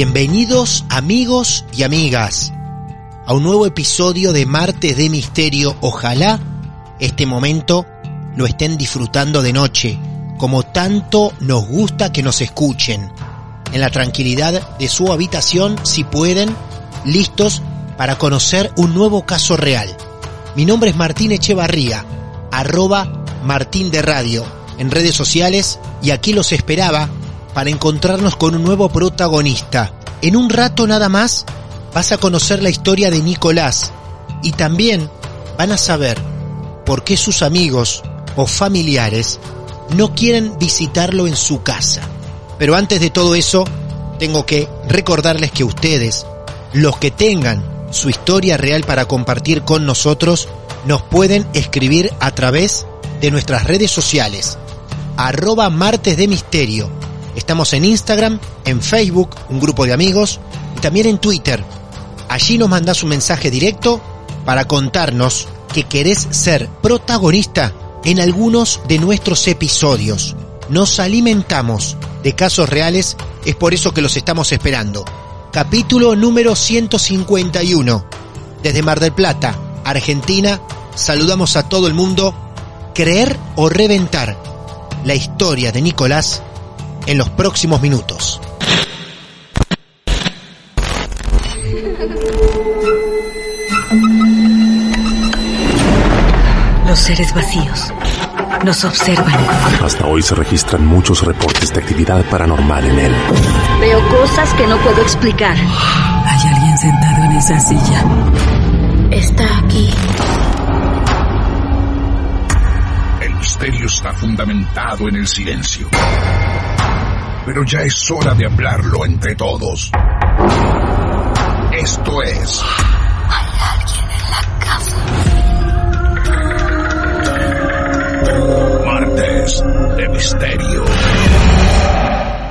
Bienvenidos amigos y amigas a un nuevo episodio de Martes de Misterio. Ojalá este momento lo estén disfrutando de noche, como tanto nos gusta que nos escuchen, en la tranquilidad de su habitación si pueden, listos para conocer un nuevo caso real. Mi nombre es Martín Echevarría, arroba Martín de Radio, en redes sociales y aquí los esperaba para encontrarnos con un nuevo protagonista. En un rato nada más vas a conocer la historia de Nicolás y también van a saber por qué sus amigos o familiares no quieren visitarlo en su casa. Pero antes de todo eso, tengo que recordarles que ustedes, los que tengan su historia real para compartir con nosotros, nos pueden escribir a través de nuestras redes sociales, arroba martes de misterio Estamos en Instagram, en Facebook, un grupo de amigos, y también en Twitter. Allí nos mandás un mensaje directo para contarnos que querés ser protagonista en algunos de nuestros episodios. Nos alimentamos de casos reales, es por eso que los estamos esperando. Capítulo número 151. Desde Mar del Plata, Argentina, saludamos a todo el mundo. Creer o reventar. La historia de Nicolás en los próximos minutos. Los seres vacíos nos observan. Hasta hoy se registran muchos reportes de actividad paranormal en él. Veo cosas que no puedo explicar. Hay alguien sentado en esa silla. Está aquí. El misterio está fundamentado en el silencio pero ya es hora de hablarlo entre todos. Esto es... Hay alguien en la casa. Martes de Misterio.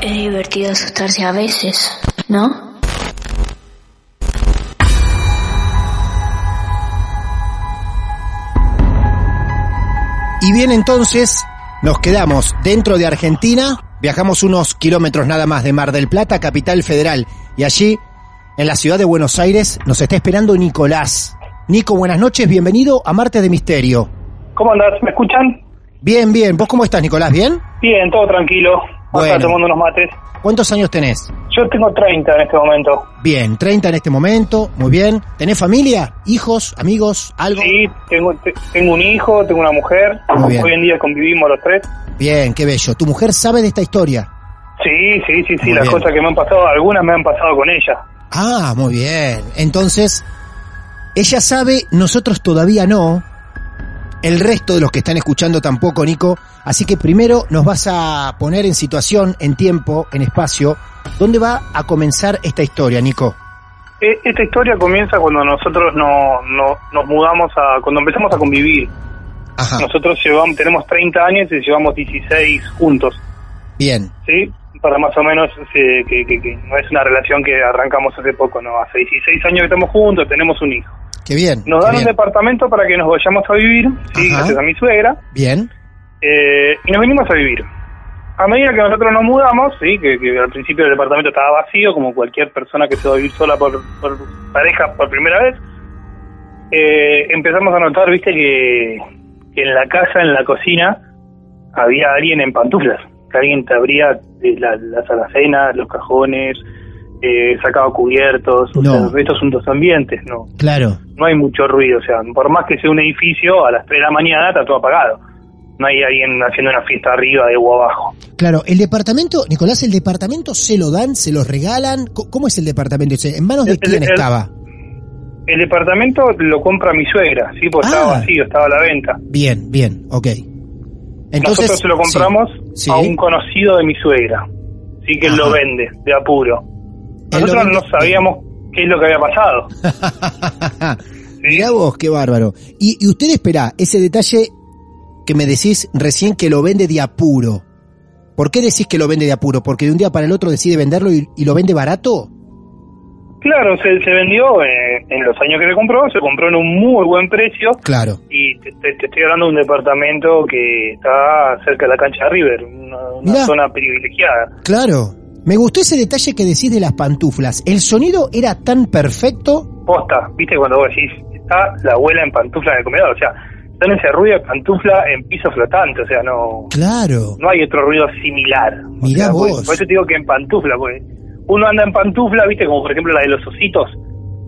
Es divertido asustarse a veces, ¿no? Y bien, entonces nos quedamos dentro de Argentina Viajamos unos kilómetros nada más de Mar del Plata, capital federal, y allí, en la ciudad de Buenos Aires, nos está esperando Nicolás. Nico, buenas noches, bienvenido a Marte de Misterio. ¿Cómo andás? ¿Me escuchan? Bien, bien. ¿Vos cómo estás, Nicolás? ¿Bien? Bien, todo tranquilo. Bueno. tomando unos mates. ¿Cuántos años tenés? Yo tengo 30 en este momento. Bien, 30 en este momento, muy bien. ¿Tenés familia? ¿Hijos? ¿Amigos? ¿Algo? Sí, tengo, tengo un hijo, tengo una mujer. Hoy en día convivimos los tres. Bien, qué bello. ¿Tu mujer sabe de esta historia? Sí, sí, sí, sí. las cosas que me han pasado, algunas me han pasado con ella. Ah, muy bien. Entonces, ella sabe, nosotros todavía no. El resto de los que están escuchando tampoco, Nico. Así que primero nos vas a poner en situación, en tiempo, en espacio. ¿Dónde va a comenzar esta historia, Nico? E, esta historia comienza cuando nosotros no, no, nos mudamos a, cuando empezamos a convivir. Nosotros llevamos, tenemos 30 años y llevamos 16 juntos. Bien. ¿Sí? Para más o menos que, que, no es una relación que arrancamos hace poco, no. Hace 16 años que estamos juntos, tenemos un hijo. Qué bien. Nos dan un departamento para que nos vayamos a vivir, ¿sí? Gracias a mi suegra. Bien. Eh, y nos vinimos a vivir. A medida que nosotros nos mudamos, sí, que, al principio el departamento estaba vacío, como cualquier persona que se va a vivir sola por, pareja por primera vez, eh, empezamos a notar, viste, que, en la casa, en la cocina, había alguien en pantuflas. que alguien te abría eh, la- las alacenas, los cajones, eh, sacaba cubiertos, o No. sea, estos son dos ambientes, no, Claro. no hay mucho ruido, o sea, por más que sea un edificio, a las 3 de la mañana está todo apagado. No hay alguien haciendo una fiesta arriba de o abajo. Claro, el departamento, Nicolás, ¿el departamento se lo dan, se los regalan? ¿Cómo es el departamento? ¿En manos de El- quién el- estaba? El departamento lo compra mi suegra, sí, porque Ah. estaba vacío, estaba a la venta. Bien, bien, ok. Entonces, Nosotros se lo compramos sí, a sí. un conocido de mi suegra, sí que él lo vende, de apuro. Nosotros no sabíamos qué es lo que había pasado. Mirá vos, qué bárbaro. Y, y usted espera, ese detalle que me decís recién que lo vende de apuro. ¿Por qué decís que lo vende de apuro? ¿Porque de un día para el otro decide venderlo y, y lo vende barato? Claro, se, se vendió eh, en los años que se compró, se compró en un muy buen precio Claro. y te, te- te estoy hablando de un departamento que está cerca de la cancha de River, una, zona privilegiada. Claro. Me gustó ese detalle que decís de las pantuflas. ¿El sonido era tan perfecto? Posta, viste cuando vos decís, está la abuela en pantufla en el comedor, o sea, está en ese ruido de pantufla en piso flotante, o sea, no... Claro. no hay otro ruido similar. O Mirá sea, por- vos. Por eso te digo que en pantufla, porque uno anda en pantufla, viste, como por ejemplo la de los ositos,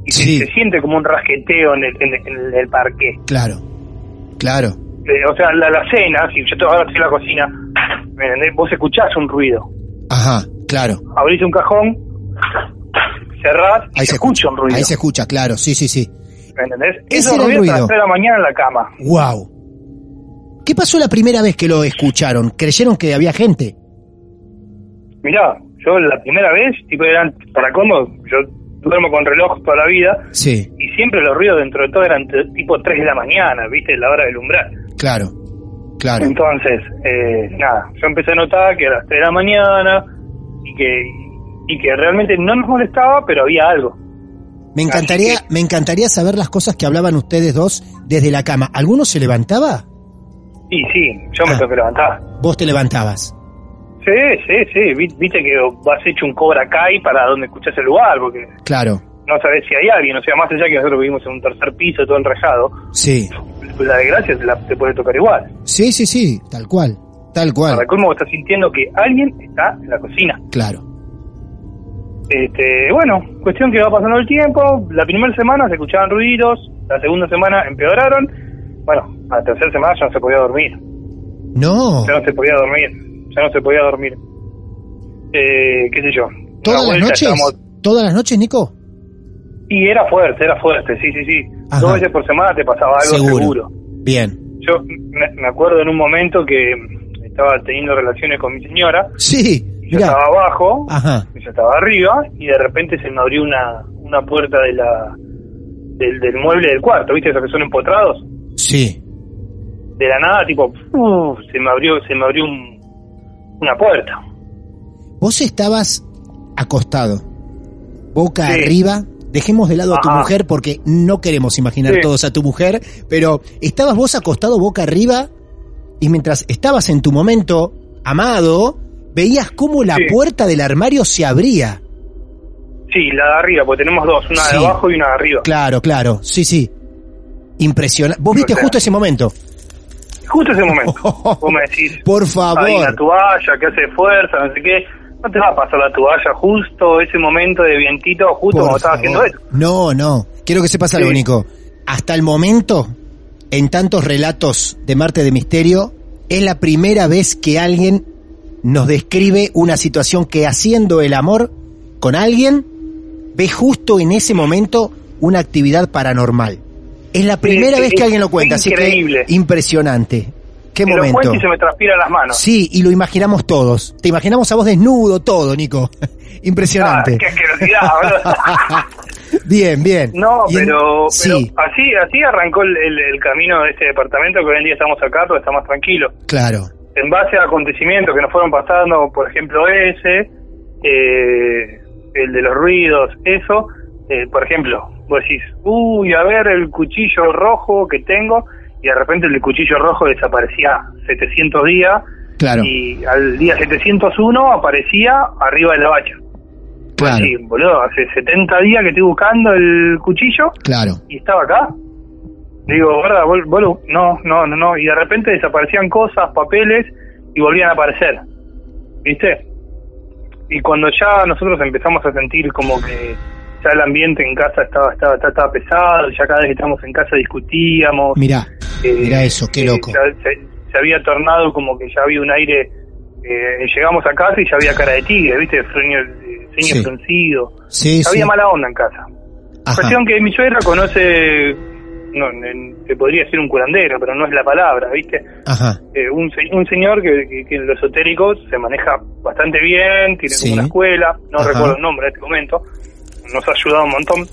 y se- Sí. se, siente como un rasqueteo en el, en en el parque. Claro. Claro. Eh, o sea, la, la cena, si yo te ahora estoy en la cocina, ¿me entendés? Vos escuchás un ruido. Ajá, claro. Abrís un cajón, cerrás y Ahí se escucha un ruido. Ahí se escucha, claro. Sí, sí, sí. ¿Me entendés? Ese Esos era el ruidos a ruido. las 3 de la mañana en la cama. Wow. ¿Qué pasó la primera vez que lo escucharon? ¿Creyeron que había gente? Mirá, yo la primera vez, tipo, eran para cómo, yo duermo con reloj toda la vida, Sí, y siempre los ruidos dentro de todo eran tipo 3 de la mañana, viste, la hora del umbral. claro. Claro. Entonces, eh, nada, yo empecé a notar que a las 3 de la mañana y que, y que realmente no nos molestaba, pero había algo. Me encantaría, me encantaría saber las cosas que hablaban ustedes dos desde la cama. ¿Alguno se levantaba? Y sí, yo me Ah. tengo que levantar. Vos te levantabas. Sí, sí, sí, vi- viste que vas hecho un Cobra Kai para donde escuchás el lugar, porque Claro. no sabés si hay alguien, o sea, más allá que nosotros vivimos en un tercer piso todo enrejado, Sí. la desgracia te, la, te puede tocar igual. Sí, sí, sí. Tal cual. Tal cual. Para colmo estás sintiendo que alguien está en la cocina. Claro. Este, bueno, cuestión que va pasando el tiempo, la primera semana se escuchaban ruidos, la segunda semana empeoraron, bueno, a la tercera semana ya no se podía dormir, No. ya no se podía dormir, ya no se podía dormir. Eh, qué sé yo. ¿Todas las noches? estábamos- ¿Todas las noches, Nico? Y era fuerte, era fuerte, sí, sí, sí. Ajá. Dos veces por semana te pasaba algo Seguro. seguro. Bien. Yo me, acuerdo en un momento que estaba teniendo relaciones con mi señora, Sí. yo Mirá. estaba abajo, Ajá. yo estaba arriba, y de repente se me abrió una, una puerta de la del, del mueble del cuarto, ¿viste? Esos que son empotrados. Sí. De la nada, tipo, uf, se me abrió, se me abrió un- una puerta. Vos estabas acostado, boca Sí. arriba. Dejemos de lado a tu mujer porque no queremos imaginar Sí. todos a tu mujer, pero estabas vos acostado boca arriba y mientras estabas en tu momento amado, veías cómo la Sí. puerta del armario se abría. Sí, la de arriba, porque tenemos dos, una de abajo y una de arriba. Claro, claro, sí, sí. Impresionante. Vos O viste sea, justo ese momento. Justo ese momento. Vos me decís, Por hay favor. una toalla que hace fuerza, no sé qué. No te va a pasar la toalla justo ese momento de vientito, justo cuando estaba haciendo eso. No, no. Quiero que sepas algo, Sí. Nico. Hasta el momento, en tantos relatos de Marte de Misterio, es la primera vez que alguien nos describe una situación que haciendo el amor con alguien, ve justo en ese momento una actividad paranormal. Es la primera vez que alguien lo cuenta, así increíble. que impresionante. Qué Me lo momento. cuento y se me transpiran las manos. Sí, y lo imaginamos todos. Te imaginamos a vos desnudo, todo, Nico. Impresionante. Ah, qué bien, bien. No, en- pero, pero Sí, así así arrancó el, el- el camino de este departamento que hoy en día estamos acá, pero está más tranquilo. claro. En base a acontecimientos que nos fueron pasando, por ejemplo ese, eh, el de los ruidos, eso, eh, por ejemplo, vos decís, uy, a ver el cuchillo rojo que tengo, y de repente el cuchillo rojo desaparecía 700 días, Claro, y al día 701 aparecía arriba de la bacha. claro, Sí, boludo, hace 70 días que estoy buscando el cuchillo claro. y estaba acá. Digo, ¿verdad? Vol- no, no, no, no. Y de repente desaparecían cosas, papeles y volvían a aparecer. ¿viste? Y cuando ya nosotros empezamos a sentir como que ya el ambiente en casa estaba estaba, estaba pesado, ya cada vez que estábamos en casa discutíamos. Mirá, eh, mirá eso, qué eh, loco. ya se, se había tornado como que ya había un aire. eh, llegamos a casa y ya había cara de tigre, ¿viste? Eh, ceño Sí. fruncido. Sí, había sí. mala onda en casa. Ajá. Cuestión que mi suegra conoce, no, se podría decir un curandero, pero no es la palabra, ¿viste? Ajá. Eh, un, un señor que, que- que en lo esotérico se maneja bastante bien, tiene como una escuela, no Ajá. recuerdo el nombre en este momento, nos ha ayudado un montón.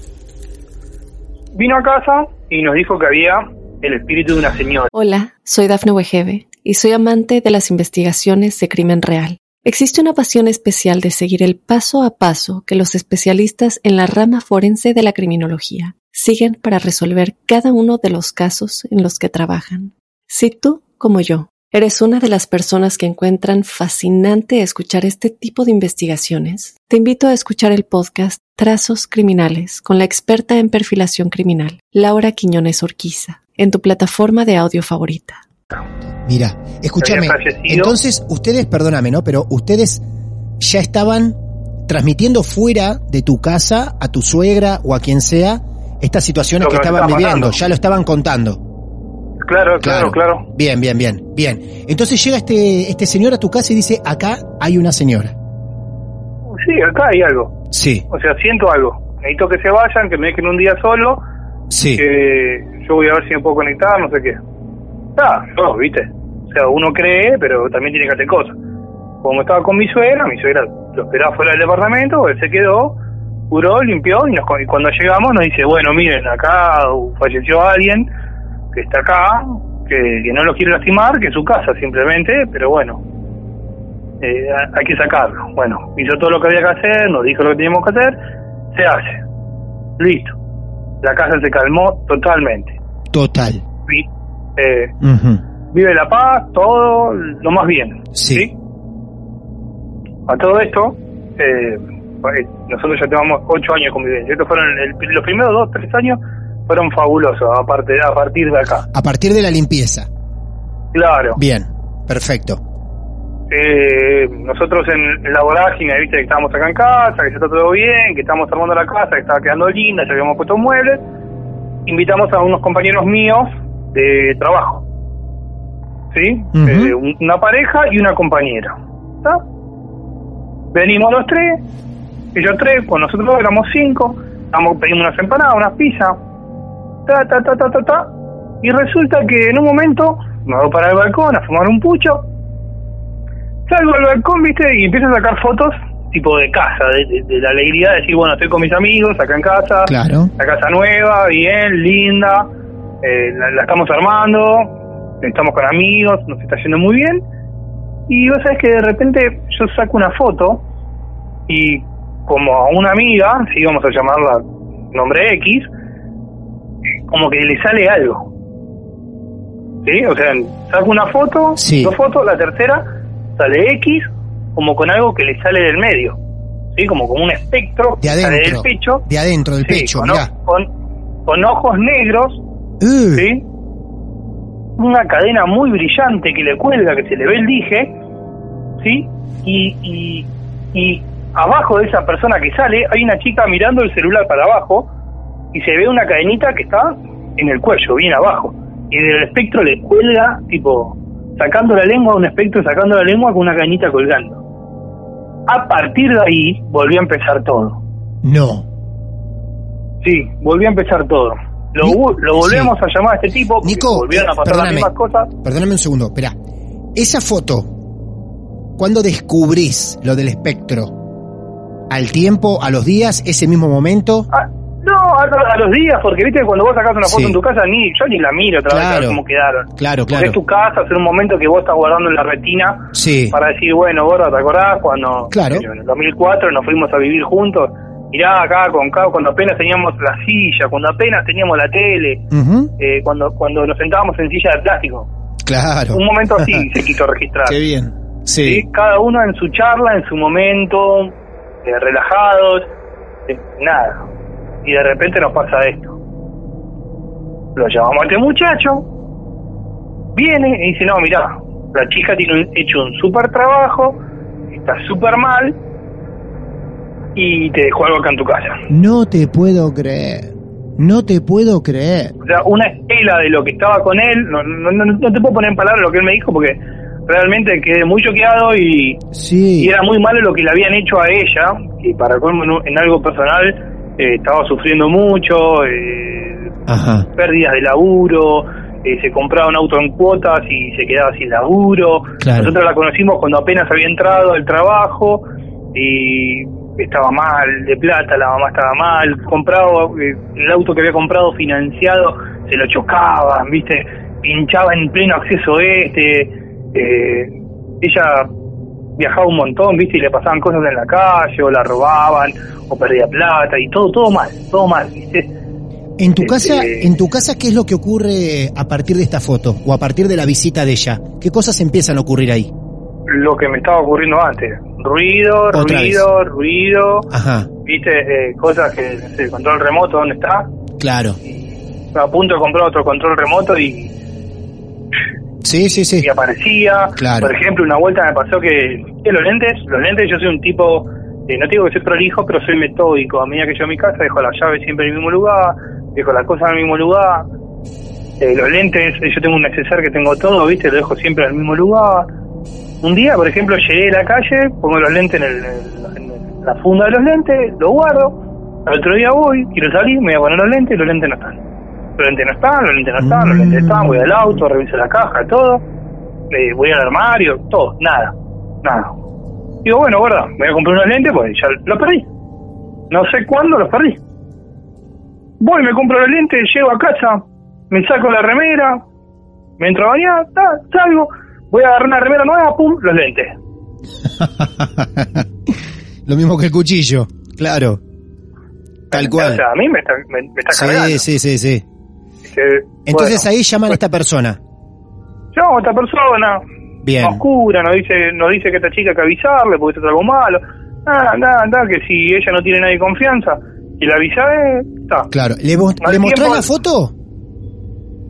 Vino a casa y nos dijo que había el espíritu de una señora. Hola, soy Dafne Wegebe y soy amante de las investigaciones de crimen real. Existe una pasión especial de seguir el paso a paso que los especialistas en la rama forense de la criminología siguen para resolver cada uno de los casos en los que trabajan. Si tú, como yo, eres una de las personas que encuentran fascinante escuchar este tipo de investigaciones, te invito a escuchar el podcast Trazos Criminales con la experta en perfilación criminal, Laura Quiñones Orquiza, en tu plataforma de audio favorita. Mira, escúchame. Entonces, ustedes, perdóname, ¿no? Pero ustedes ya estaban transmitiendo fuera de tu casa a tu suegra o a quien sea estas situaciones Lo que que estaban viviendo, ya lo estaban contando. Claro, claro, claro. Bien, bien, bien, bien. Entonces llega este, este señor a tu casa y dice, acá hay una señora. Sí, acá hay algo. Sí, O sea, siento algo. Necesito que se vayan, que me dejen un día solo, sí. que yo voy a ver si me puedo conectar, no sé qué. Ah, no, viste. O sea, uno cree, pero también tiene que hacer cosas. Como estaba con mi suegra, mi suegra lo esperaba fuera del departamento, él se quedó, curó, limpió y, nos, y cuando llegamos nos dice, bueno, miren, acá falleció alguien que está acá, que, que no lo quiere lastimar, que es su casa simplemente, pero bueno, eh, hay que sacarlo. Bueno, hizo todo lo que había que hacer, nos dijo lo que teníamos que hacer, se hace. Listo. La casa se calmó totalmente. Total. Vi- eh, vive la paz, todo lo más bien. Sí. A todo esto, eh, eh, nosotros ya tenemos ocho años de convivencia. Estos fueron el- los primeros dos, tres años fueron fabulosos a, parte, a partir de acá. A partir de la limpieza. Claro. Bien, perfecto. Eh, nosotros en, la vorágine, viste que estábamos acá en casa, que está todo bien, que estamos armando la casa, que estaba quedando linda, ya habíamos puesto muebles. Invitamos a unos compañeros míos de trabajo. ¿Sí? Eh, un- una pareja y una compañera. ¿Está? Venimos los tres, ellos tres, con nosotros éramos cinco, pedimos unas empanadas, unas pizzas, ta, ta, ta, ta, ta, ta, y resulta que en un momento me voy para el balcón a fumar un pucho, salgo al balcón, viste, y empiezo a sacar fotos tipo de casa, de, de- de la alegría de decir, bueno, estoy con mis amigos acá en casa, Claro. la casa nueva, bien, linda, eh, la, la estamos armando, estamos con amigos, nos está yendo muy bien. Y vos sabés que de repente yo saco una foto y como a una amiga, si vamos a llamarla nombre X, como que le sale algo. ¿Sí? O sea, saco una foto, Sí. dos fotos, la tercera sale X, como con algo que le sale del medio. ¿Sí? Como con un espectro De que sale adentro. del pecho. De adentro del Sí, pecho, con, mirá. o- con, con ojos negros, Uh, ¿sí? Una cadena muy brillante que le cuelga, que se le ve el dije, ¿sí? Y, y, y abajo de esa persona que sale hay una chica mirando el celular para abajo y se ve una cadenita que está en el cuello, bien abajo. Y del espectro le cuelga, tipo, sacando la lengua, un espectro sacando la lengua con una cadenita colgando. A partir de ahí volvió a empezar todo. No. Sí, volvió a empezar todo. Lo, volvemos a llamar a este tipo, Nico, volvieron a pasar las perdóname. mismas cosas. Perdóname un segundo, espera. Esa foto, ¿cuándo descubrís lo del espectro? ¿Al tiempo, a los días, ese mismo momento? Ah, a, los días, porque viste cuando vos sacás una foto Sí. en tu casa, ni yo ni la miro otra vez a ver cómo quedaron. Claro, Porque claro. es tu casa, es un momento que vos estás guardando en la retina Sí. para decir, bueno, gorda, ¿te acordás cuando Claro. en el 2004 nos fuimos a vivir juntos? Mirá acá con acá, cuando apenas teníamos la silla, cuando apenas teníamos la tele, eh, cuando cuando nos sentábamos en silla de plástico. Claro. Un momento así se quiso registrar. Qué bien. ¿sí? Sí. Cada uno en su charla, en su momento, eh, relajados, eh, nada. Y de repente nos pasa esto. Lo llamamos a este muchacho, viene y dice, no, mirá, la chica tiene un- hecho un súper trabajo, estás súper mal y te dejó algo acá en tu casa. No te puedo creer. No te puedo creer. O sea, una estela de lo que estaba con él, no, no, no, no te puedo poner en palabras lo que él me dijo porque realmente quedé muy choqueado y, Sí. y era muy malo lo que le habían hecho a ella, que para colmo en algo personal eh, estaba sufriendo mucho, eh, Ajá. pérdidas de laburo, eh, se compraba un auto en cuotas y se quedaba sin laburo. Claro. Nosotros la conocimos cuando apenas había entrado al trabajo y estaba mal de plata, la mamá estaba mal, compraba eh, el auto que había comprado financiado, se lo chocaban, ¿viste? Pinchaba en pleno acceso este. eh, ella viajaba un montón, ¿viste? Y le pasaban cosas en la calle, o la robaban, o perdía plata, y todo, todo mal, todo mal, ¿viste? En tu Este- casa, en tu casa, ¿qué es lo que ocurre a partir de esta foto o a partir de la visita de ella? ¿Qué cosas empiezan a ocurrir ahí? lo que me estaba ocurriendo antes. Ruido, Otra ruido, ruido. Ajá, Viste, eh, cosas que, el control remoto, ¿dónde está? claro. A punto de comprar otro control remoto y, Sí, sí, sí. y aparecía. Claro. Por ejemplo, una vuelta me pasó que, que los lentes, los lentes, yo soy un tipo, eh, no digo que soy prolijo, pero soy metódico. A medida que yo a mi casa dejo las llaves siempre en el mismo lugar, dejo las cosas en el mismo lugar. Eh, los lentes, eh, yo tengo un neceser que tengo todo, ¿viste? Lo dejo siempre en el mismo lugar. Un día, por ejemplo, llegué a la calle, pongo los lentes en, el- en la funda de los lentes, los guardo. Al otro día voy, quiero salir, me voy a poner los lentes y los lentes no están. Los lentes no están, los lentes no están, los lentes están, voy al auto, reviso la caja, todo. Eh, voy al armario, todo, nada, nada. Digo, bueno, guarda, voy a comprar unos lentes porque ya los perdí. No sé cuándo los perdí. Voy, me compro los lentes, llego a casa, me saco la remera, me entro a bañar, ta, salgo, voy a agarrar una remera nueva, pum, los lentes. Lo mismo que el cuchillo, claro. Tal O cual. sea, a mí me está, me, me está cargando. Sí, sí, sí, Entonces bueno, ahí llaman a esta persona. llamo a esta persona, Bien. nos cura, nos dice, nos dice que esta chica hay que avisarle porque esto es algo malo. Ah, anda, anda, que si ella no tiene nadie confianza, y la avisa, eh, está. Claro. ¿Le, mo- Al ¿le mostrás tiempo- la foto?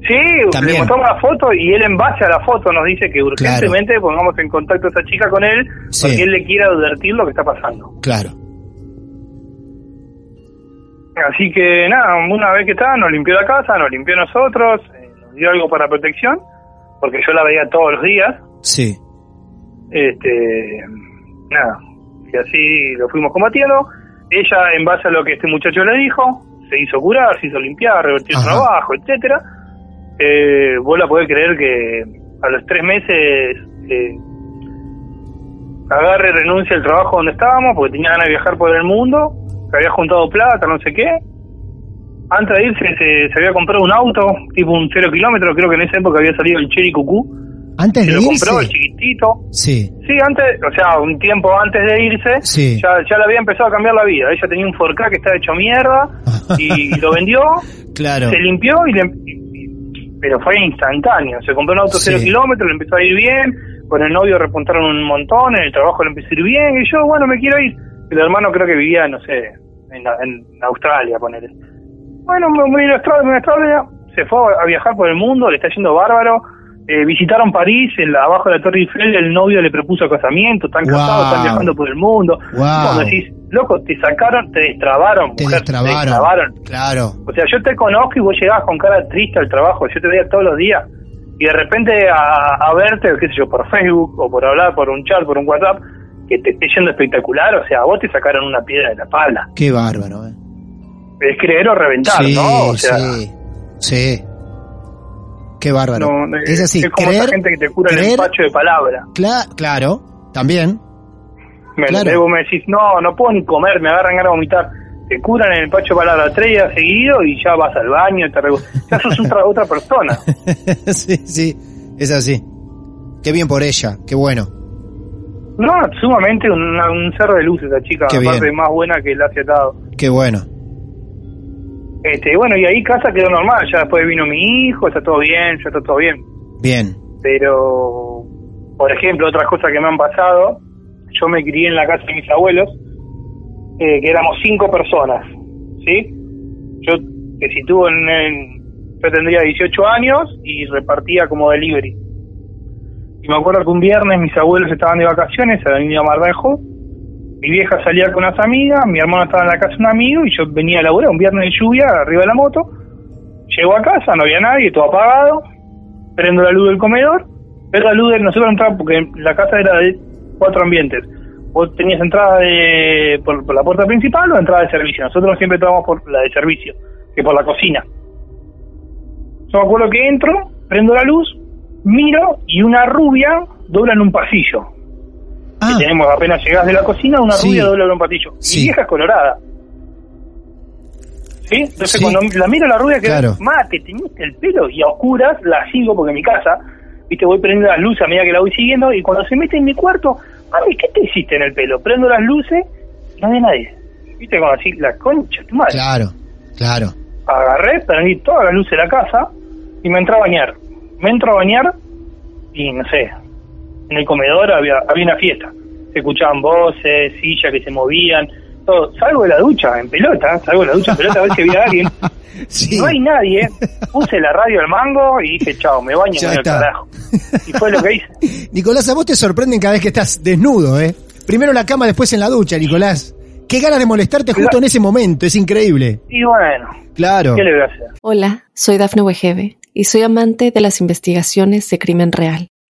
Sí, También. le mostramos la foto y él en base a la foto nos dice que urgentemente pongamos en contacto a esa chica con él Sí. porque él le quiere advertir lo que está pasando. Claro. Así que nada, una vez que está, nos limpió la casa, nos limpió a nosotros, eh, nos dio algo para protección, porque yo la veía todos los días. Sí. Este, nada, y así lo fuimos combatiendo. Ella, en base a lo que este muchacho le dijo, se hizo curar, se hizo limpiar, revertir Ajá. trabajo, etcétera. Eh, vos la podés creer que a los tres meses eh, agarre y renuncia al trabajo donde estábamos porque tenía ganas de viajar por el mundo, que había juntado plata, no sé qué. Antes de irse se, se había comprado un auto, tipo un cero kilómetro, creo que en esa época había salido el Cherry Cucú. Antes Se de lo compró, el chiquitito. Sí. Sí, antes, o sea, un tiempo antes de irse, Sí. ya, ya le había empezado a cambiar la vida. Ella tenía un 4K que estaba hecho mierda y lo vendió, Claro. se limpió y le, pero fue instantáneo. Se compró un auto Sí. cero kilómetros, le empezó a ir bien, con el novio repuntaron un montón, en el trabajo le empezó a ir bien y yo, bueno, me quiero ir. El hermano creo que vivía, no sé, en, en Australia, ponele. Bueno, me voy a Australia, a Australia, se fue a viajar por el mundo, le está yendo bárbaro. Eh, visitaron París, en la, abajo de la Torre Eiffel, el novio le propuso casamiento, están Wow. casados, están viajando por el mundo. Wow. Cuando decís, loco, te sacaron, te destrabaron, Te mujer, destrabaron. te destrabaron. Claro. O sea, yo te conozco y vos llegabas con cara triste al trabajo, yo te veía todos los días. Y de repente a, a verte, qué sé yo, por Facebook o por hablar por un chat, por un WhatsApp, que te esté yendo espectacular, o sea, a vos te sacaron una piedra de la espalda. Qué bárbaro, eh. Es creer o reventar, sí, ¿no? O sea, sí. Sí. Qué bárbaro. no, es así, es como creer, esa gente que te cura el empacho de palabra. cla- claro, también. Me, Claro. Vos me decís, no, no puedo ni comer, me agarran ganas de vomitar. Te curan en el empacho de palabra tres días seguido y ya vas al baño, te regu- ya sos otra, otra persona. sí, sí, es así. Qué bien por ella, qué bueno. No, sumamente un, un cerro de luz esa chica, Qué aparte bien. más buena que el hace atado. Qué bueno. Este, bueno, y ahí casa quedó normal, ya después vino mi hijo, está todo bien, ya está todo bien. Bien. Pero, por ejemplo, otras cosas que me han pasado, yo me crié en la casa de mis abuelos, eh, que éramos cinco personas, ¿sí? Yo, que si tuvo en, en- yo tendría 18 años y repartía como delivery. Y me acuerdo que un viernes mis abuelos estaban de vacaciones, se habían ido a Mar del Ajó. Mi vieja salía con unas amigas, mi hermano estaba en la casa de un amigo y yo venía a laburar un viernes de lluvia arriba de la moto. Llego a casa, no había nadie, todo apagado. Prendo la luz del comedor. Pero la luz de nosotros entramos porque la casa era de cuatro ambientes. Vos tenías entrada de, por, por la puerta principal o entrada de servicio. Nosotros siempre entramos por la de servicio, que por la cocina. Yo me acuerdo que entro, prendo la luz, miro y una rubia dobla en un pasillo. Ah, Que tenemos apenas llegás de la cocina, una Sí. rubia dobla en un pasillo. Sí. Mi vieja es colorada. ¿Sí? Entonces Sí. cuando la miro a la rubia que Claro. mate, teñiste el pelo y a oscuras la sigo porque en mi casa, viste, voy prendiendo las luces a medida que la voy siguiendo y cuando se mete en mi cuarto, mami, ¿qué te hiciste en el pelo? Prendo las luces, no había nadie. Viste, como así, la concha, tu madre. claro, claro. Agarré, prendí todas las luces de la casa y me entré a bañar. Me entro a bañar y no sé, en el comedor había, había una fiesta. Se escuchaban voces, sillas que se movían, todo. Salgo de la ducha en pelota, salgo de la ducha en pelota a ver si había alguien. Sí. No hay nadie. Puse la radio al mango y dije, chao, me baño y me carajo. Y fue lo que hice. Nicolás, a vos te sorprenden cada vez que estás desnudo, ¿eh? Primero en la cama, después en la ducha, Nicolás. Qué ganas de molestarte justo en ese momento, es increíble. Y bueno, Claro. ¿qué le voy a hacer? Hola, soy Dafne Wegebe y soy amante de las investigaciones de crimen real.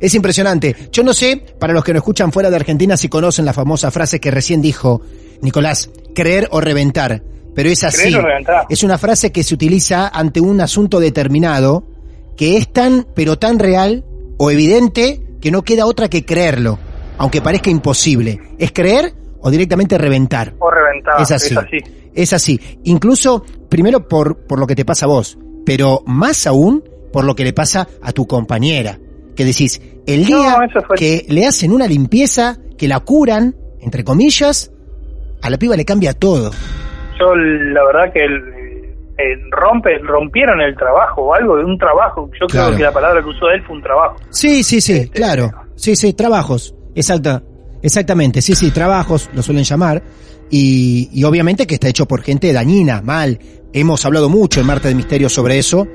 Es impresionante. Yo no sé, para los que nos escuchan fuera de Argentina, si conocen la famosa frase que recién dijo Nicolás, creer o reventar. Pero es así. Creer o reventar. Es una frase que se utiliza ante un asunto determinado que es tan, pero tan real o evidente que no queda otra que creerlo, aunque parezca imposible. ¿Es creer o directamente reventar? O reventar. es así. Es así. Es así. Incluso, primero por, por lo que te pasa a vos, pero más aún por lo que le pasa a tu compañera. Que decís, el día No, eso fue- que le hacen una limpieza, que la curan, entre comillas, a la piba le cambia todo. Yo, la verdad que el, el rompe, rompieron el trabajo o algo de un trabajo. Yo Claro. creo que la palabra que usó él fue un trabajo. Sí, sí, sí, Este, claro. Sí, sí, trabajos. Exacta, exactamente. Sí, sí, trabajos, lo suelen llamar. Y, y obviamente que está hecho por gente dañina, mal. Hemos hablado mucho en Marte de Misterio sobre eso.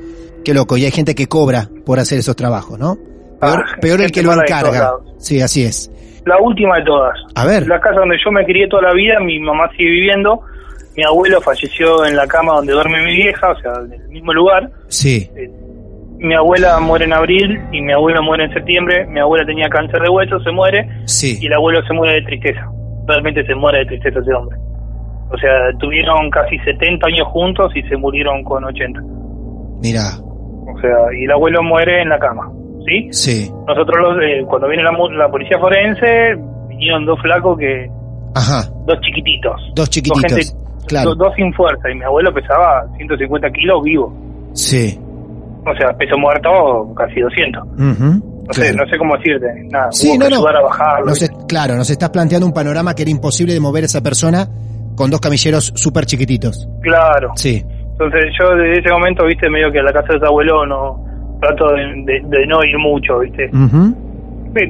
Qué loco, y hay gente que cobra por hacer esos trabajos, ¿no? Peor, Ah, peor el que lo encarga. Sí, así es. La última de todas. A ver. La casa donde yo me crié toda la vida, mi mamá sigue viviendo. Mi abuelo falleció en la cama donde duerme mi vieja, o sea, en el mismo lugar. Sí, Mi abuela muere en abril y mi abuelo muere en septiembre. Mi abuela tenía cáncer de hueso, se muere. sí. Y el abuelo se muere de tristeza. Realmente se muere de tristeza ese hombre. O sea, tuvieron casi 70 años juntos y se murieron con 80. Mira, O sea, y el abuelo muere en la cama. ¿Sí? sí. Nosotros, los, eh, cuando viene la, la policía forense, vinieron dos flacos que. Ajá, dos chiquititos. dos chiquititos. gente- claro. Dos, dos sin fuerza. Y mi abuelo pesaba 150 kilos vivo. Sí. O sea, peso muerto casi 200. Ujú, No sé, no sé cómo decirte. Nada, Sí, hubo no, que no. ayudar a bajarlo. Nos es- claro, nos estás planteando un panorama que era imposible de mover a esa persona con dos camilleros súper chiquititos. Claro. Sí, Entonces yo desde ese momento, viste, medio que a la casa de tu abuelo no trato de, de- de no ir mucho, viste.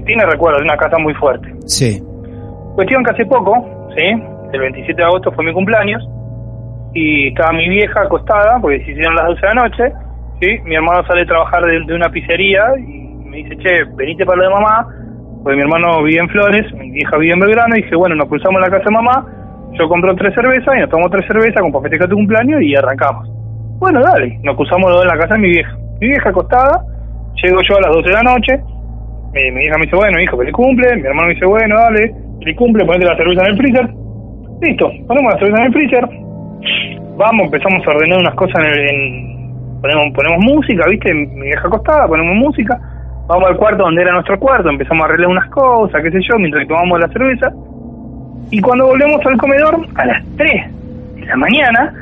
Tiene recuerdos de una casa muy fuerte. sí, Cuestión que hace poco, ¿sí? El 27 de agosto fue mi cumpleaños y estaba mi vieja acostada porque se hicieron las 12 de la noche, ¿sí? Mi hermano sale a trabajar de, de una pizzería y me dice, che, venite para lo de mamá, porque mi hermano vive en Flores, mi vieja vive en Belgrano, y dije, bueno, nos cruzamos en la casa de mamá, yo compro tres cervezas y nos tomamos tres cervezas como para festejar tu cumpleaños y arrancamos. Bueno, dale, nos cruzamos los dos en la casa de mi vieja. Mi vieja acostada, llego yo a las 12 de la noche, mi, mi hija me dice, bueno, hijo, feliz cumple. Mi hermano me dice, bueno, dale, feliz cumple, ponete la cerveza en el freezer. Listo, ponemos la cerveza en el freezer. Vamos, empezamos a ordenar unas cosas en, el- ponemos, ponemos música, ¿viste? Mi vieja acostada, ponemos música. Vamos al cuarto donde era nuestro cuarto, empezamos a arreglar unas cosas, qué sé yo, mientras tomamos la cerveza. Y cuando volvemos al comedor, a las 3 de la mañana,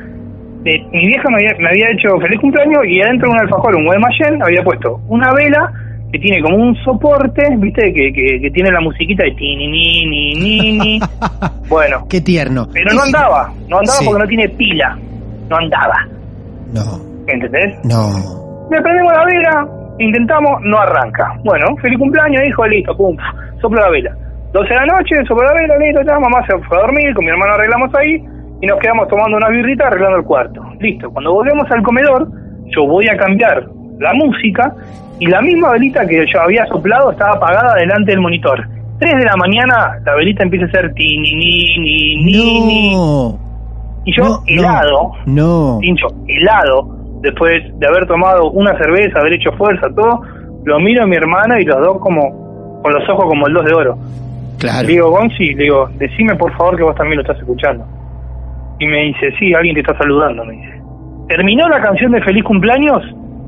mi vieja me había, me había hecho feliz cumpleaños y adentro de un alfajor, un Guaymallén, había puesto una vela que tiene como un soporte, ¿viste? Que, que, que tiene la musiquita de tini, ni, ni, ni, ni. Bueno, Qué tierno. pero no andaba, no andaba Sí. porque no tiene pila, no andaba, No, ¿entendés? no. Le prendemos la vela, intentamos, no arranca. Bueno, feliz cumpleaños, hijo, listo, pum, sopla la vela. 12 de la noche, sopla la vela, listo, ya, mamá se fue a dormir, con mi hermano arreglamos ahí y nos quedamos tomando una birrita arreglando el cuarto. Listo, cuando volvemos al comedor, yo voy a cambiar la música y la misma velita que yo había soplado estaba apagada delante del monitor. 3 de la mañana, la velita empieza a ser ti, ni, ni, ni, ni. No. Y yo, No, helado, No. pincho helado después de haber tomado una cerveza, haber hecho fuerza, todo, lo miro a mi hermano y los dos como con los ojos como el dos de oro. Claro. Le digo, Gonzi, le digo, decime por favor que vos también lo estás escuchando. Y me dice, sí, alguien te está saludando, me dice. Terminó la canción de feliz cumpleaños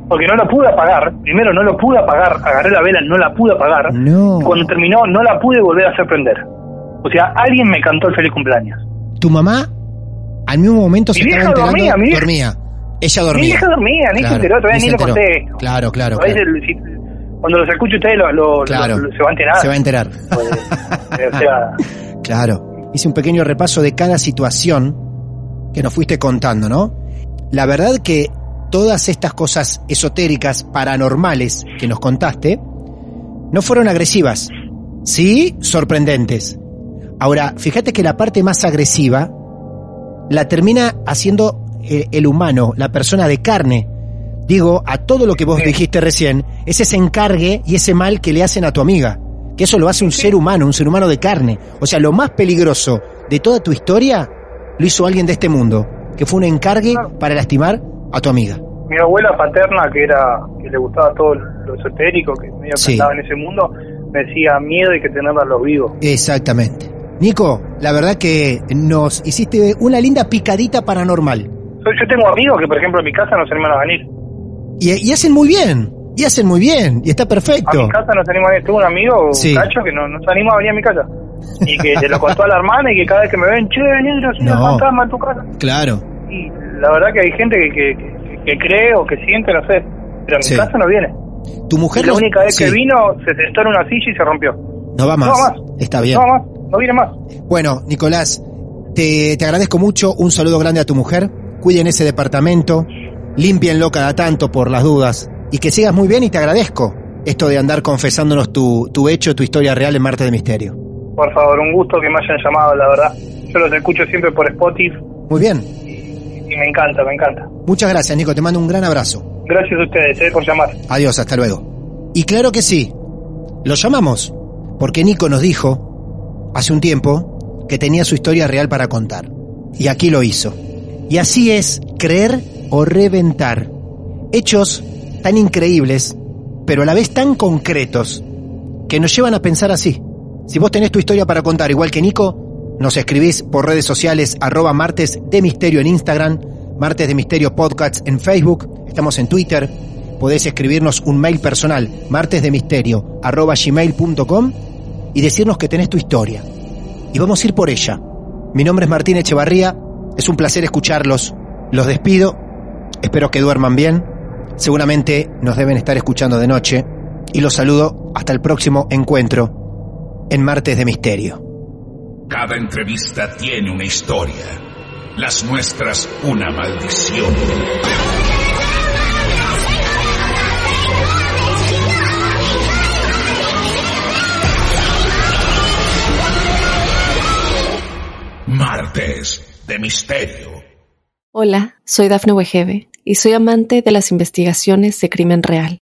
porque no la pude apagar. Primero no lo pude apagar, agarré la vela, no la pude apagar. No. Cuando terminó no la pude volver a hacer prender. O sea, alguien me cantó el feliz cumpleaños. Tu mamá al mismo momento se Mi estaba vieja enterando. dormía, mi vieja- dormía. Ella dormía. Mi hija dormía, ni se Claro, enteró, todavía ni ni, se lo conté. Claro, claro, claro. si- cuando los escuche ustedes, lo, lo- Claro. lo- se va a enterar. Se va a enterar. Pues, o sea, Claro. Hice un pequeño repaso de cada situación que nos fuiste contando, ¿no? La verdad que todas estas cosas esotéricas, paranormales que nos contaste, no fueron agresivas. Sí, sorprendentes. Ahora, fíjate que la parte más agresiva la termina haciendo el, el humano, la persona de carne. Digo, a todo lo que vos dijiste recién, es ese encargue y ese mal que le hacen a tu amiga. Que eso lo hace un ser humano, un ser humano de carne. O sea, lo más peligroso de toda tu historia lo hizo alguien de este mundo, que fue un encargue para lastimar a tu amiga. mi abuela paterna, que era que le gustaba todo lo esotérico, que medio que Sí. andaba en ese mundo, me decía, miedo hay que tenerlo a los vivos. Exactamente. Nico, la verdad que nos hiciste una linda picadita paranormal. Yo, yo tengo amigos que, por ejemplo, en mi casa no se animan a venir. Y, y hacen muy bien, y hacen muy bien, y está A perfecto. mi casa no se animan a venir. Tengo un amigo, un cacho, que no, no se anima a venir a mi casa. Y que se lo contó a la hermana y que cada vez que me ven, che, negro, soy No. fantasma en tu casa. Claro. Y la verdad que hay gente que, que, que, que cree o que siente, no sé. Pero en Sí. mi casa no viene. Tu mujer Y la única vez que vino, se sentó en una silla y se rompió. No va más. No va más. Está bien. No más, no viene más. Bueno, Nicolás, te, te agradezco mucho. Un saludo grande a tu mujer. Cuiden ese departamento. Límpienlo cada tanto por las dudas. Y que sigas muy bien y te agradezco esto de andar confesándonos tu, tu hecho, tu historia real en Marte de Misterio. Por favor, un gusto que me hayan llamado, la verdad. Yo los escucho siempre por Spotify Muy bien. y me encanta, me encanta. Muchas gracias, Nico. Te mando un gran abrazo. Gracias a ustedes eh, por llamar. Adiós, hasta luego. Y claro que sí, lo llamamos, porque Nico nos dijo hace un tiempo que tenía su historia real para contar. Y aquí lo hizo. Y así es creer o reventar. Hechos tan increíbles, pero a la vez tan concretos, que nos llevan a pensar así. Si vos tenés tu historia para contar, igual que Nico, nos escribís por redes sociales arroba martes de misterio en Instagram, martes de misterio podcast en Facebook, estamos en Twitter, podés escribirnos un mail personal, martesdemisterio arroba gmail.com y decirnos que tenés tu historia. Y vamos a ir por ella. Mi nombre es Martín Echevarría, es un placer escucharlos. Los despido, espero que duerman bien, seguramente nos deben estar escuchando de noche y los saludo hasta el próximo encuentro en Martes de Misterio. Cada entrevista tiene una historia. Las nuestras una maldición. Martes de Misterio. Hola, soy Dafne Wegebe y soy amante de las investigaciones de crimen real.